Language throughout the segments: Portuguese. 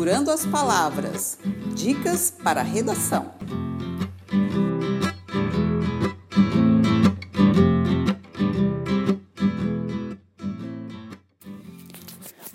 Misturando as Palavras Dicas para Redação.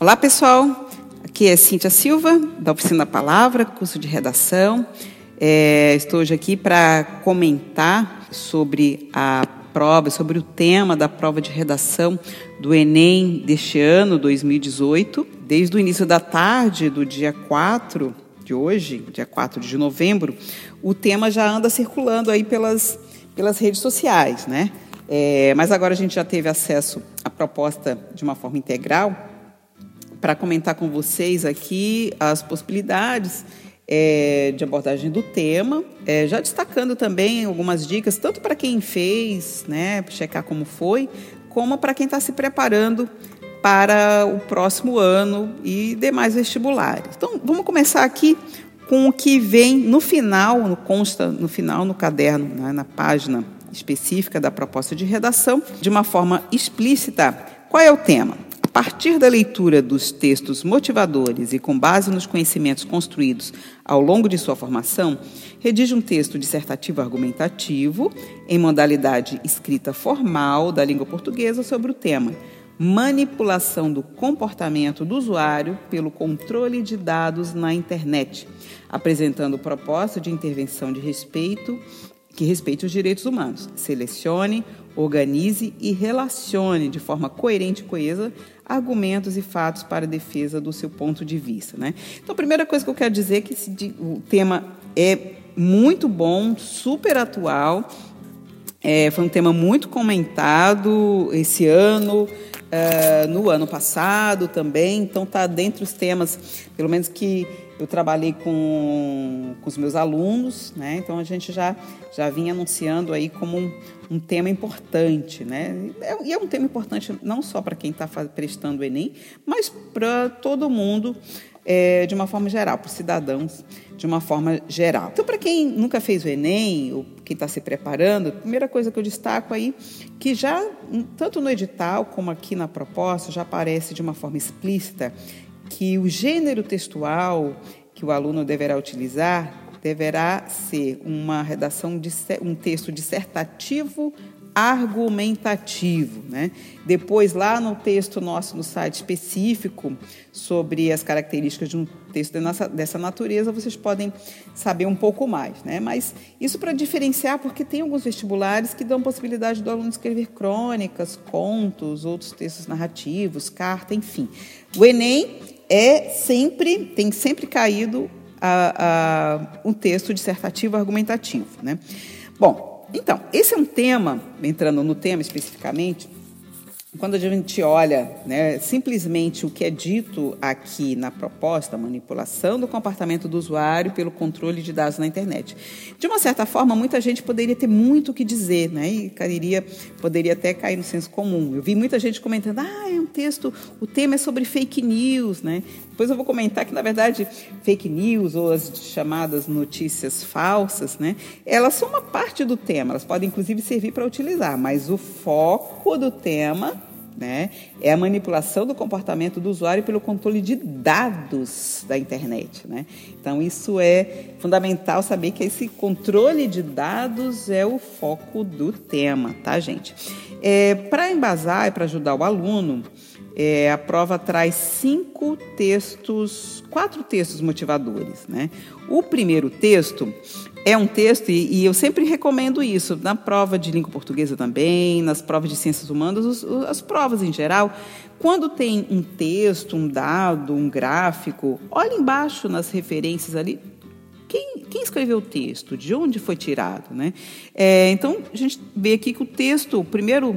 Olá, pessoal. Aqui é Cíntia Silva, da Oficina Palavra, curso de redação. É, estou hoje aqui para comentar sobre a prova, sobre o tema da prova de redação do Enem deste ano, 2018. Desde o início da tarde do dia 4 de hoje, dia 4 de novembro, o tema já anda circulando aí pelas, pelas redes sociais, né? É, mas agora a gente já teve acesso à proposta de uma forma integral para comentar com vocês aqui as possibilidades é, de abordagem do tema, é, já destacando também algumas dicas, tanto para quem fez, né, checar como foi, como para quem está se preparando para o próximo ano e demais vestibulares. Então, vamos começar aqui com o que vem no final, no, consta no final no caderno, né, na página específica da proposta de redação, de uma forma explícita. Qual é o tema? Partir da leitura dos textos motivadores e com base nos conhecimentos construídos ao longo de sua formação, redige um texto dissertativo argumentativo em modalidade escrita formal da língua portuguesa sobre o tema manipulação do comportamento do usuário pelo controle de dados na internet, apresentando proposta de intervenção de respeito que respeite os direitos humanos. Selecione, organize e relacione de forma coerente e coesa argumentos e fatos para defesa do seu ponto de vista. Né? Então, a primeira coisa que eu quero dizer é que esse, o tema é muito bom, super atual. É, foi um tema muito comentado esse ano, uh, no ano passado também. Então, está dentre os temas, pelo menos que eu trabalhei com, com os meus alunos, né? Então a gente já, já vinha anunciando aí como um, um tema importante, né? É, e é um tema importante não só para quem está prestando o Enem, mas para todo mundo é, de uma forma geral, para os cidadãos de uma forma geral. Então, para quem nunca fez o Enem, ou quem está se preparando, a primeira coisa que eu destaco aí, que já, tanto no edital como aqui na proposta, já aparece de uma forma explícita que o gênero textual que o aluno deverá utilizar deverá ser uma redação de um texto dissertativo argumentativo. Né? Depois, lá no texto nosso no site específico sobre as características de um texto dessa natureza, vocês podem saber um pouco mais. Né? Mas isso para diferenciar, porque tem alguns vestibulares que dão possibilidade do aluno escrever crônicas, contos, outros textos narrativos, carta, enfim. O Enem é sempre, tem sempre caído a, a, um texto dissertativo argumentativo. Né? Bom, então, esse é um tema, entrando no tema especificamente, quando a gente olha né, simplesmente o que é dito aqui na proposta, manipulação do comportamento do usuário pelo controle de dados na internet. De uma certa forma, muita gente poderia ter muito o que dizer, né, e cairia, poderia até cair no senso comum. Eu vi muita gente comentando, ah, é um texto, o tema é sobre fake news. Né? Depois eu vou comentar que, na verdade, fake news ou as chamadas notícias falsas, né, elas são uma parte do tema, elas podem inclusive servir para utilizar, mas o foco do tema né? É a manipulação do comportamento do usuário pelo controle de dados da internet. Né? Então, isso é fundamental saber que esse controle de dados é o foco do tema, tá, gente? É, para embasar e para ajudar o aluno, é, a prova traz cinco textos, quatro textos motivadores. Né? O primeiro texto é um texto, e, e, eu sempre recomendo isso, na prova de língua portuguesa também, nas provas de ciências humanas, os, as provas em geral, quando tem um texto, um dado, um gráfico, olhe embaixo nas referências ali, quem, quem, escreveu o texto, de onde foi tirado. Né? É, então, a gente vê aqui que o texto, o primeiro,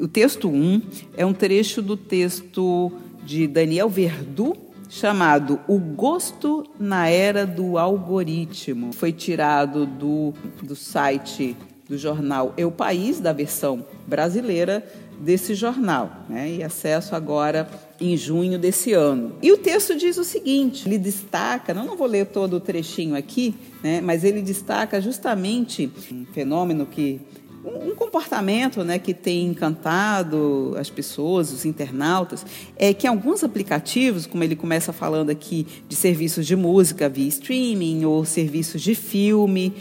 o texto 1, é um trecho do texto de Daniel Verdu, chamado O Gosto na Era do Algoritmo. Foi tirado do, do site do jornal Eu País, da versão brasileira desse jornal, né? e acesso agora em junho desse ano. E o texto diz o seguinte: ele destaca, não, não vou ler todo o trechinho aqui, né? mas ele destaca justamente um fenômeno que um comportamento né, que tem encantado as pessoas, os internautas, é que alguns aplicativos, como ele começa falando aqui de serviços de música via streaming ou serviços de filme,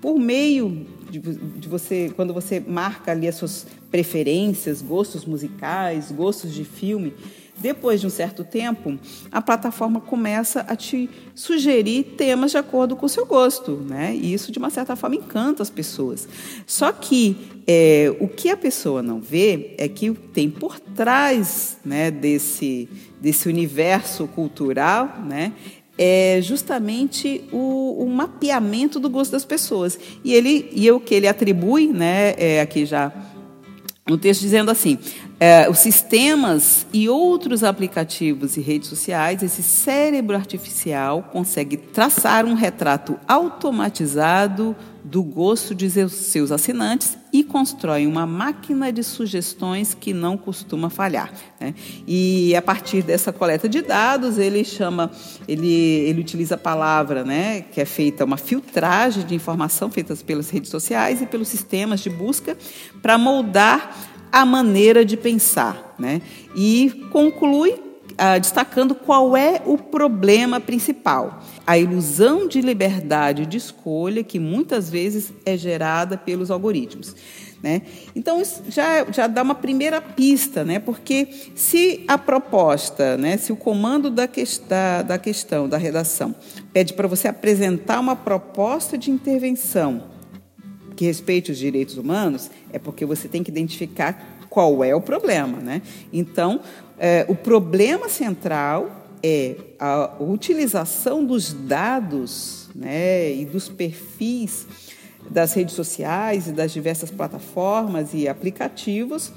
por meio de, de você, quando você marca ali as suas preferências, gostos musicais, gostos de filme, depois de um certo tempo, a plataforma começa a te sugerir temas de acordo com o seu gosto, né? E isso de uma certa forma encanta as pessoas. Só que é, o que a pessoa não vê é que tem por trás, né, desse desse universo cultural, né, é justamente o, o, mapeamento do gosto das pessoas. E ele e o que ele atribui, né, é aqui já no texto dizendo assim: é, os sistemas e outros aplicativos e redes sociais, esse cérebro artificial consegue traçar um retrato automatizado do gosto de seus assinantes e constrói uma máquina de sugestões que não costuma falhar. Né? E a partir dessa coleta de dados, ele chama, ele, ele utiliza a palavra, né, que é feita uma filtragem de informação feitas pelas redes sociais e pelos sistemas de busca para moldar a maneira de pensar. Né? E conclui ah, destacando qual é o problema principal. A ilusão de liberdade de escolha que muitas vezes é gerada pelos algoritmos. Né? Então, isso já, já dá uma primeira pista, né? porque se a proposta, né, se o comando da, que, da, da questão, da redação, pede para você apresentar uma proposta de intervenção que respeite os direitos humanos, é porque você tem que identificar qual é o problema. Né? Então, é, o problema central é a utilização dos dados né, e dos perfis das redes sociais e das diversas plataformas e aplicativos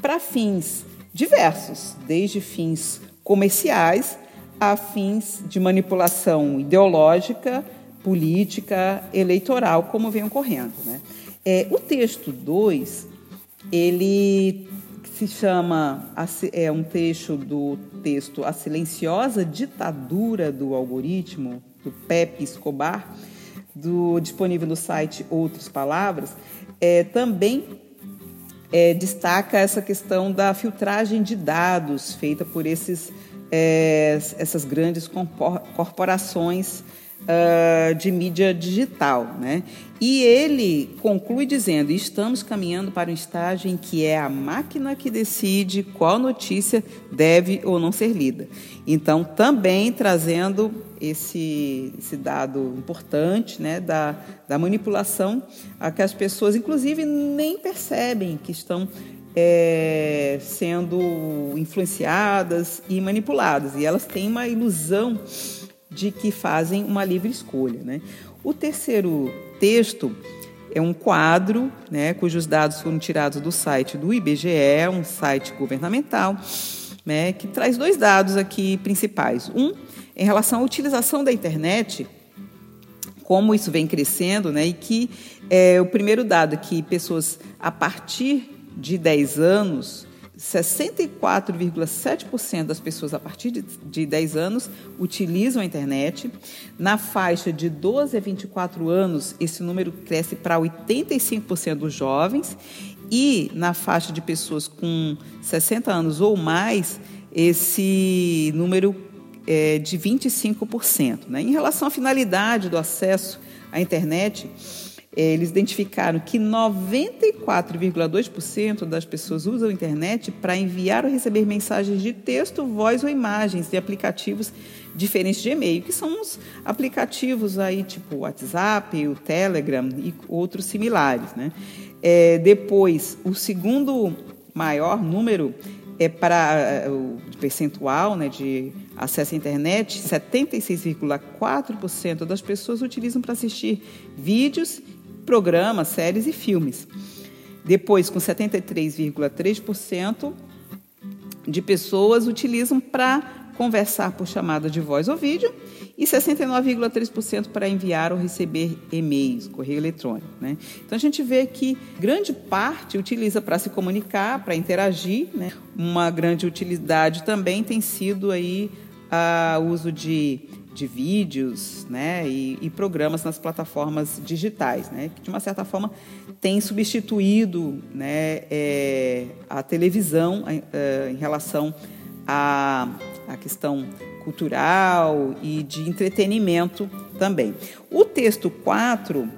para fins diversos, desde fins comerciais a fins de manipulação ideológica, política, eleitoral, como vem ocorrendo. Né? É, o texto 2, ele se chama, é um trecho do texto A Silenciosa Ditadura do Algoritmo, do Pepe Escobar, do, disponível no site Outras Palavras, é, também é, destaca essa questão da filtragem de dados feita por esses, é, essas grandes corporações uh, de mídia digital. Né? E ele conclui dizendo: estamos caminhando para um estágio em que é a máquina que decide qual notícia deve ou não ser lida. Então, também trazendo esse, esse dado importante né, da, da manipulação, a que as pessoas, inclusive, nem percebem que estão é, sendo influenciadas e manipuladas. E elas têm uma ilusão de que fazem uma livre escolha. Né? O terceiro texto é um quadro, né, cujos dados foram tirados do site do IBGE, um site governamental, né, que traz dois dados aqui principais. Um, em relação à utilização da internet, como isso vem crescendo, né, e que é, o primeiro dado é que pessoas a partir de 10 anos 64,7% das pessoas a partir de, de 10 anos utilizam a internet. Na faixa de 12 a 24 anos, esse número cresce para 85% dos jovens. E na faixa de pessoas com 60 anos ou mais, esse número é de 25%. Né? Em relação à finalidade do acesso à internet, eles identificaram que 94,2% das pessoas usam a internet para enviar ou receber mensagens de texto, voz ou imagens de aplicativos diferentes de e-mail, que são os aplicativos aí tipo o WhatsApp, o Telegram e outros similares. Né? É, depois, o segundo maior número é para é, o percentual né, de acesso à internet, 76,4% das pessoas utilizam para assistir vídeos programas, séries e filmes. Depois, com 73,3% de pessoas utilizam para conversar por chamada de voz ou vídeo e 69,3% para enviar ou receber e-mails, correio eletrônico. Né? Então a gente vê que grande parte utiliza para se comunicar, para interagir. Né? Uma grande utilidade também tem sido aí o uso de de vídeos né, e, e, programas nas plataformas digitais, né, que de uma certa forma tem substituído né, é, a televisão é, em relação à, questão cultural e de entretenimento também. O texto 4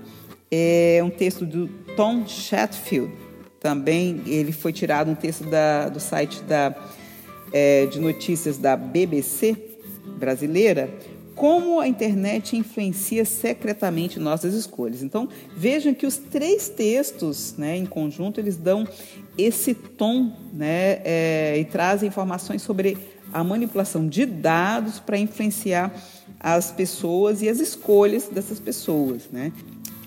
é um texto do Tom Chatfield, também ele foi tirado um texto da, do site da, é, de notícias da BBC brasileira, como a internet influencia secretamente nossas escolhas. Então, vejam que os três textos, né, em conjunto, eles dão esse tom né, é, e trazem informações sobre a manipulação de dados para influenciar as pessoas e as escolhas dessas pessoas. Né?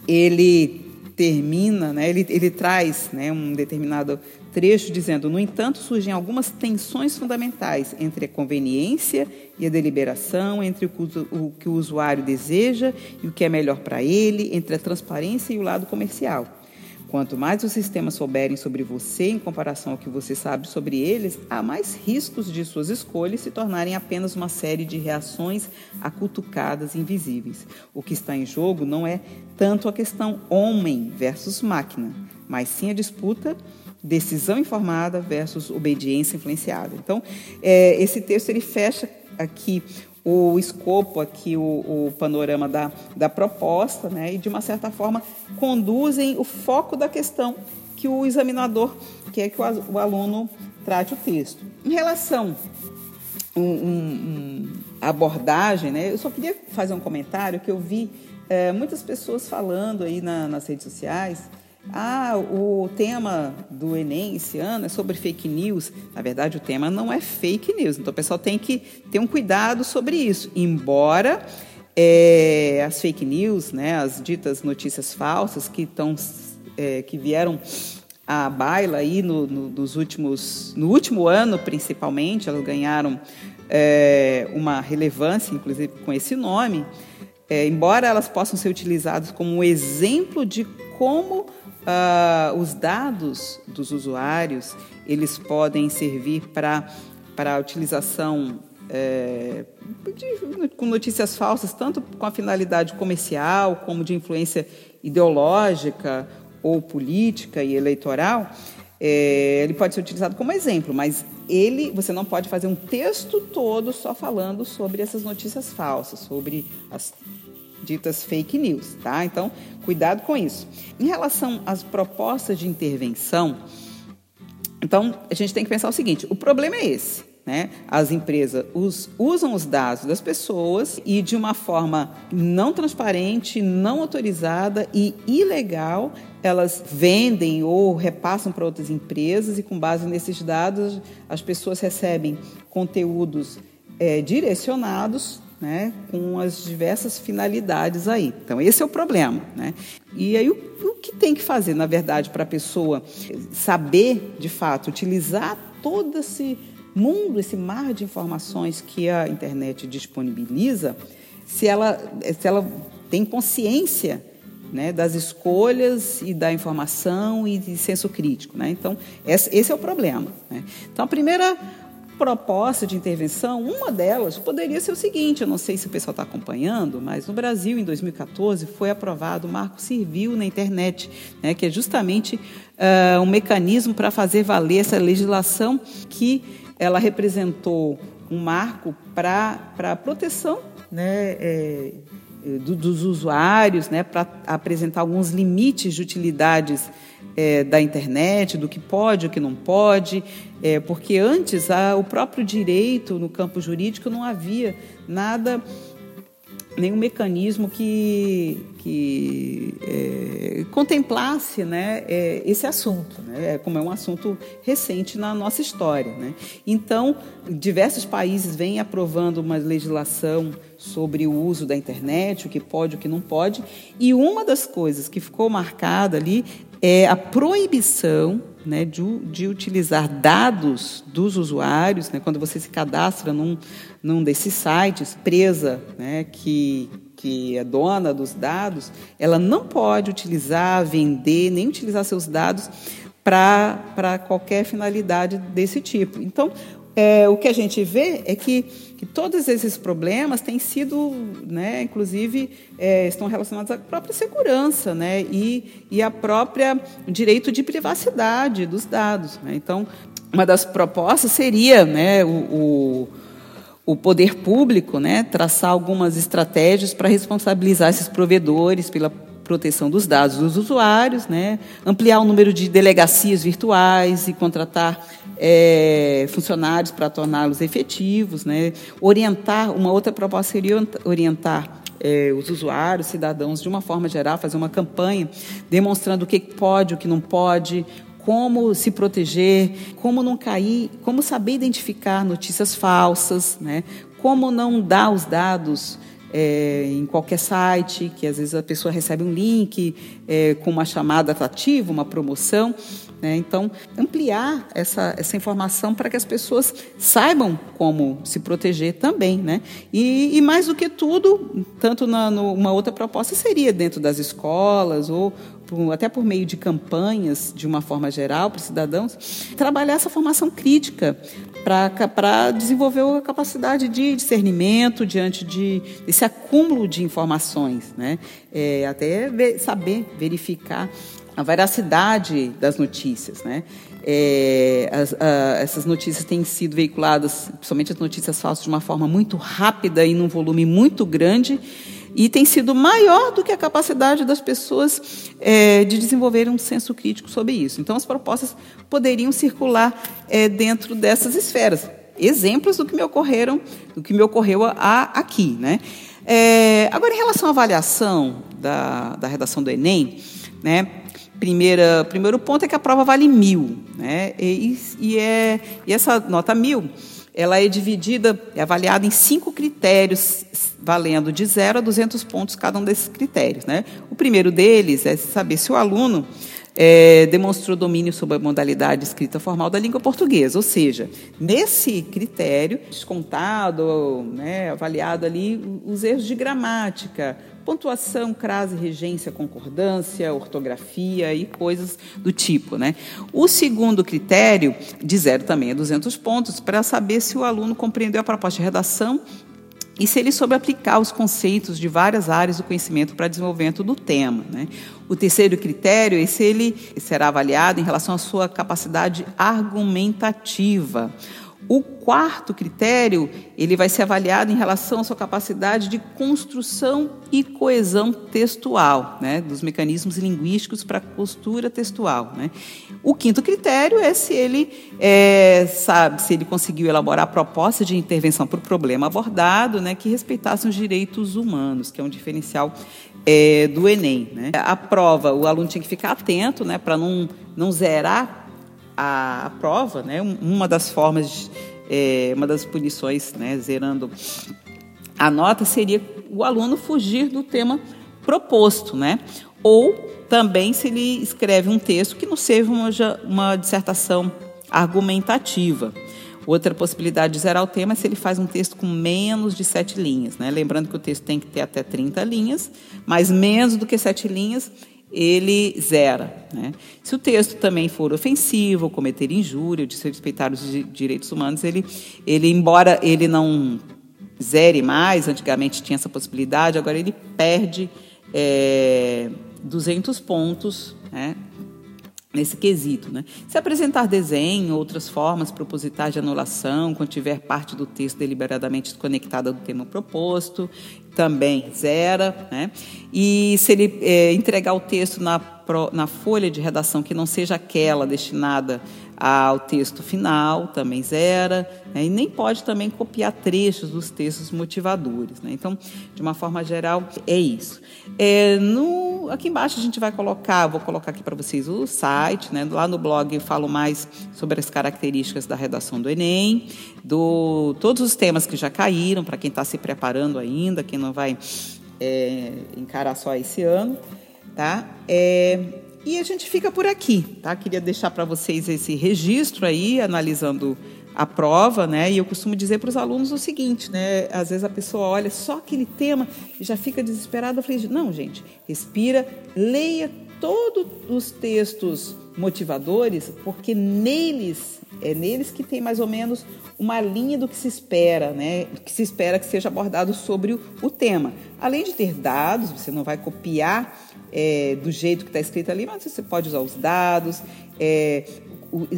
Ele termina, né, ele, ele traz né, um determinado trecho dizendo: no entanto, surgem algumas tensões fundamentais entre a conveniência e a deliberação, entre o, que o usuário deseja e o que é melhor para ele, entre a transparência e o lado comercial. Quanto mais os sistemas souberem sobre você em comparação ao que você sabe sobre eles, há mais riscos de suas escolhas se tornarem apenas uma série de reações acutucadas invisíveis. O que está em jogo não é tanto a questão homem versus máquina, mas sim a disputa decisão informada versus obediência influenciada. Então, é, esse texto ele fecha aqui o escopo aqui, o, o, panorama da, da proposta, né, e de uma certa forma conduzem o foco da questão que o examinador quer que o, o aluno trate o texto. Em relação a um, um, abordagem, né, eu só queria fazer um comentário que eu vi é, muitas pessoas falando aí na, nas redes sociais ah, o tema do Enem esse ano é sobre fake news. Na verdade, o tema não é fake news. Então, o pessoal tem que ter um cuidado sobre isso. Embora é, as fake news, né, as ditas notícias falsas que, tão, é, que vieram à baila aí no, no, nos últimos, no último ano, principalmente, elas ganharam é, uma relevância, inclusive com esse nome, é, embora elas possam ser utilizadas como um exemplo de como Uh, os dados dos usuários eles podem servir para para a utilização é, de, com notícias falsas, tanto com a finalidade comercial como de influência ideológica ou política e eleitoral. É, ele pode ser utilizado como exemplo, mas ele, você não pode fazer um texto todo só falando sobre essas notícias falsas, sobre as ditas fake news, tá? Então, cuidado com isso. Em relação às propostas de intervenção, então a gente tem que pensar o seguinte: o problema é esse. Né? As empresas us, usam os dados das pessoas e, de uma forma não transparente, não autorizada e ilegal, elas vendem ou repassam para outras empresas, e, com base nesses dados, as pessoas recebem conteúdos é, direcionados né, com as diversas finalidades aí. Então, esse é o problema. Né? E aí, o, o que tem que fazer, na verdade, para a pessoa saber, de fato, utilizar todo esse mundo, esse mar de informações que a internet disponibiliza, se ela, se ela tem consciência né, das escolhas e da informação e de senso crítico. Né? Então, esse é o problema. Né? Então, a primeira proposta de intervenção, uma delas poderia ser o seguinte: eu não sei se o pessoal está acompanhando, mas no Brasil, em 2014, foi aprovado o Marco Civil na internet, né, que é justamente uh, um mecanismo para fazer valer essa legislação que ela representou um marco para a proteção né, é, do, dos usuários, né, para apresentar alguns limites de utilidades é, da internet, do que pode, o que não pode, é, porque antes a, o próprio direito no campo jurídico não havia nada, nenhum mecanismo que, que é, contemplasse né, é, esse assunto, né, como é um assunto recente na nossa história. Né. Então, diversos países vêm aprovando uma legislação sobre o uso da internet, o que pode, o que não pode, e uma das coisas que ficou marcada ali é a proibição né, de, de, utilizar dados dos usuários, né, quando você se cadastra num, num desses sites, presa, né, que, que é dona dos dados, ela não pode utilizar, vender, nem utilizar seus dados para qualquer finalidade desse tipo. Então, é, o que a gente vê é que, que todos esses problemas têm sido, né, inclusive, é, estão relacionados à própria segurança né, e, e à própria direito de privacidade dos dados. Né? Então, uma das propostas seria né, o, o o poder público né, traçar algumas estratégias para responsabilizar esses provedores pela proteção dos dados dos usuários, né, ampliar o número de delegacias virtuais e contratar é, funcionários para torná-los efetivos, né, orientar, uma outra proposta seria orientar é, os usuários, cidadãos, de uma forma geral, fazer uma campanha demonstrando o que pode, o que não pode, como se proteger, como não cair, como saber identificar notícias falsas, né? como não dar os dados é, em qualquer site, que às vezes a pessoa recebe um link é, com uma chamada atrativa, uma promoção. Né? Então, ampliar essa, essa informação para que as pessoas saibam como se proteger também. Né? E, e mais do que tudo, tanto na, no, uma outra proposta seria dentro das escolas ou por, até por meio de campanhas, de uma forma geral, para os cidadãos, trabalhar essa formação crítica para desenvolver a capacidade de discernimento diante de, desse acúmulo de informações, né? É, até ver, saber verificar a veracidade das notícias, né? É, as, a, essas notícias têm sido veiculadas, principalmente as notícias falsas, de uma forma muito rápida e num volume muito grande e tem sido maior do que a capacidade das pessoas é, de desenvolver um senso crítico sobre isso. Então, as propostas poderiam circular é, dentro dessas esferas. Exemplos do que me ocorreram, do que me ocorreu a, aqui, né? É, agora, em relação à avaliação da, da redação do Enem, né? Primeira, primeiro ponto é que a prova vale mil, né? E, e, é, e essa nota mil ela é dividida, é avaliada em cinco critérios, valendo de 0 a 200 pontos cada um desses critérios. Né? O primeiro deles é saber se o aluno é, demonstrou domínio sobre a modalidade escrita formal da língua portuguesa, ou seja, nesse critério, descontado, né, avaliado ali os erros de gramática, pontuação, crase, regência, concordância, ortografia e coisas do tipo. Né? O segundo critério, de zero também, é 200 pontos, para saber se o aluno compreendeu a proposta de redação e se ele soube aplicar os conceitos de várias áreas do conhecimento para desenvolvimento do tema. Né? O terceiro critério é se ele será avaliado em relação à sua capacidade argumentativa. O quarto critério, ele vai ser avaliado em relação à sua capacidade de construção e coesão textual, né, dos mecanismos linguísticos para a postura textual. Né. O quinto critério é se ele é, sabe, se ele conseguiu elaborar a proposta de intervenção para o problema abordado, né, que respeitasse os direitos humanos, que é um diferencial é, do Enem. Né. A prova, o aluno tinha que ficar atento, né, para não não zerar a, prova, né, uma das formas, é, uma das punições, né, zerando a nota, seria o aluno fugir do tema proposto, né? Ou também se ele escreve um texto que não seja uma, uma dissertação argumentativa. Outra possibilidade de zerar o tema é se ele faz um texto com menos de sete linhas. Né? Lembrando que o texto tem que ter até 30 linhas, mas menos do que sete linhas, ele zera. Né? Se o texto também for ofensivo, cometer injúria, desrespeitar os direitos humanos, ele, ele, embora ele não zere mais, antigamente tinha essa possibilidade, agora ele perde é, 200 pontos né, nesse quesito. Né? Se apresentar desenho, outras formas propositais de anulação, quando tiver parte do texto deliberadamente desconectada do tema proposto, também zera. Né? E se ele é, entregar o texto na, na folha de redação que não seja aquela destinada ao texto final, também zera, né? e nem pode também copiar trechos dos textos motivadores. Né? Então, de uma forma geral, é isso. É, no, aqui embaixo a gente vai colocar, vou colocar aqui para vocês o site, né? lá no blog eu falo mais sobre as características da redação do Enem, do todos os temas que já caíram, para quem está se preparando ainda, quem não vai é, encarar só esse ano. Tá? É, e a gente fica por aqui, tá? Queria deixar para vocês esse registro aí, analisando a prova, né? E eu costumo dizer para os alunos o seguinte, né? Às vezes a pessoa olha só aquele tema e já fica desesperada. Eu falei, não, gente, respira, leia todos os textos motivadores, porque neles É neles que tem mais ou menos uma linha do que se espera, né? que se espera que seja abordado sobre o, o tema. Além de ter dados, você não vai copiar é, do jeito que está escrito ali, mas você pode usar os dados, é,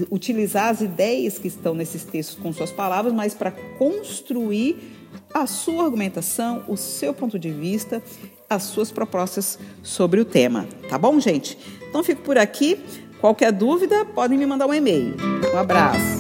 utilizar as ideias que estão nesses textos com suas palavras, mas para construir a sua argumentação, o seu ponto de vista, as suas propostas sobre o tema. Tá bom, gente? Então fico por aqui. Qualquer dúvida, podem me mandar um e-mail. Um abraço.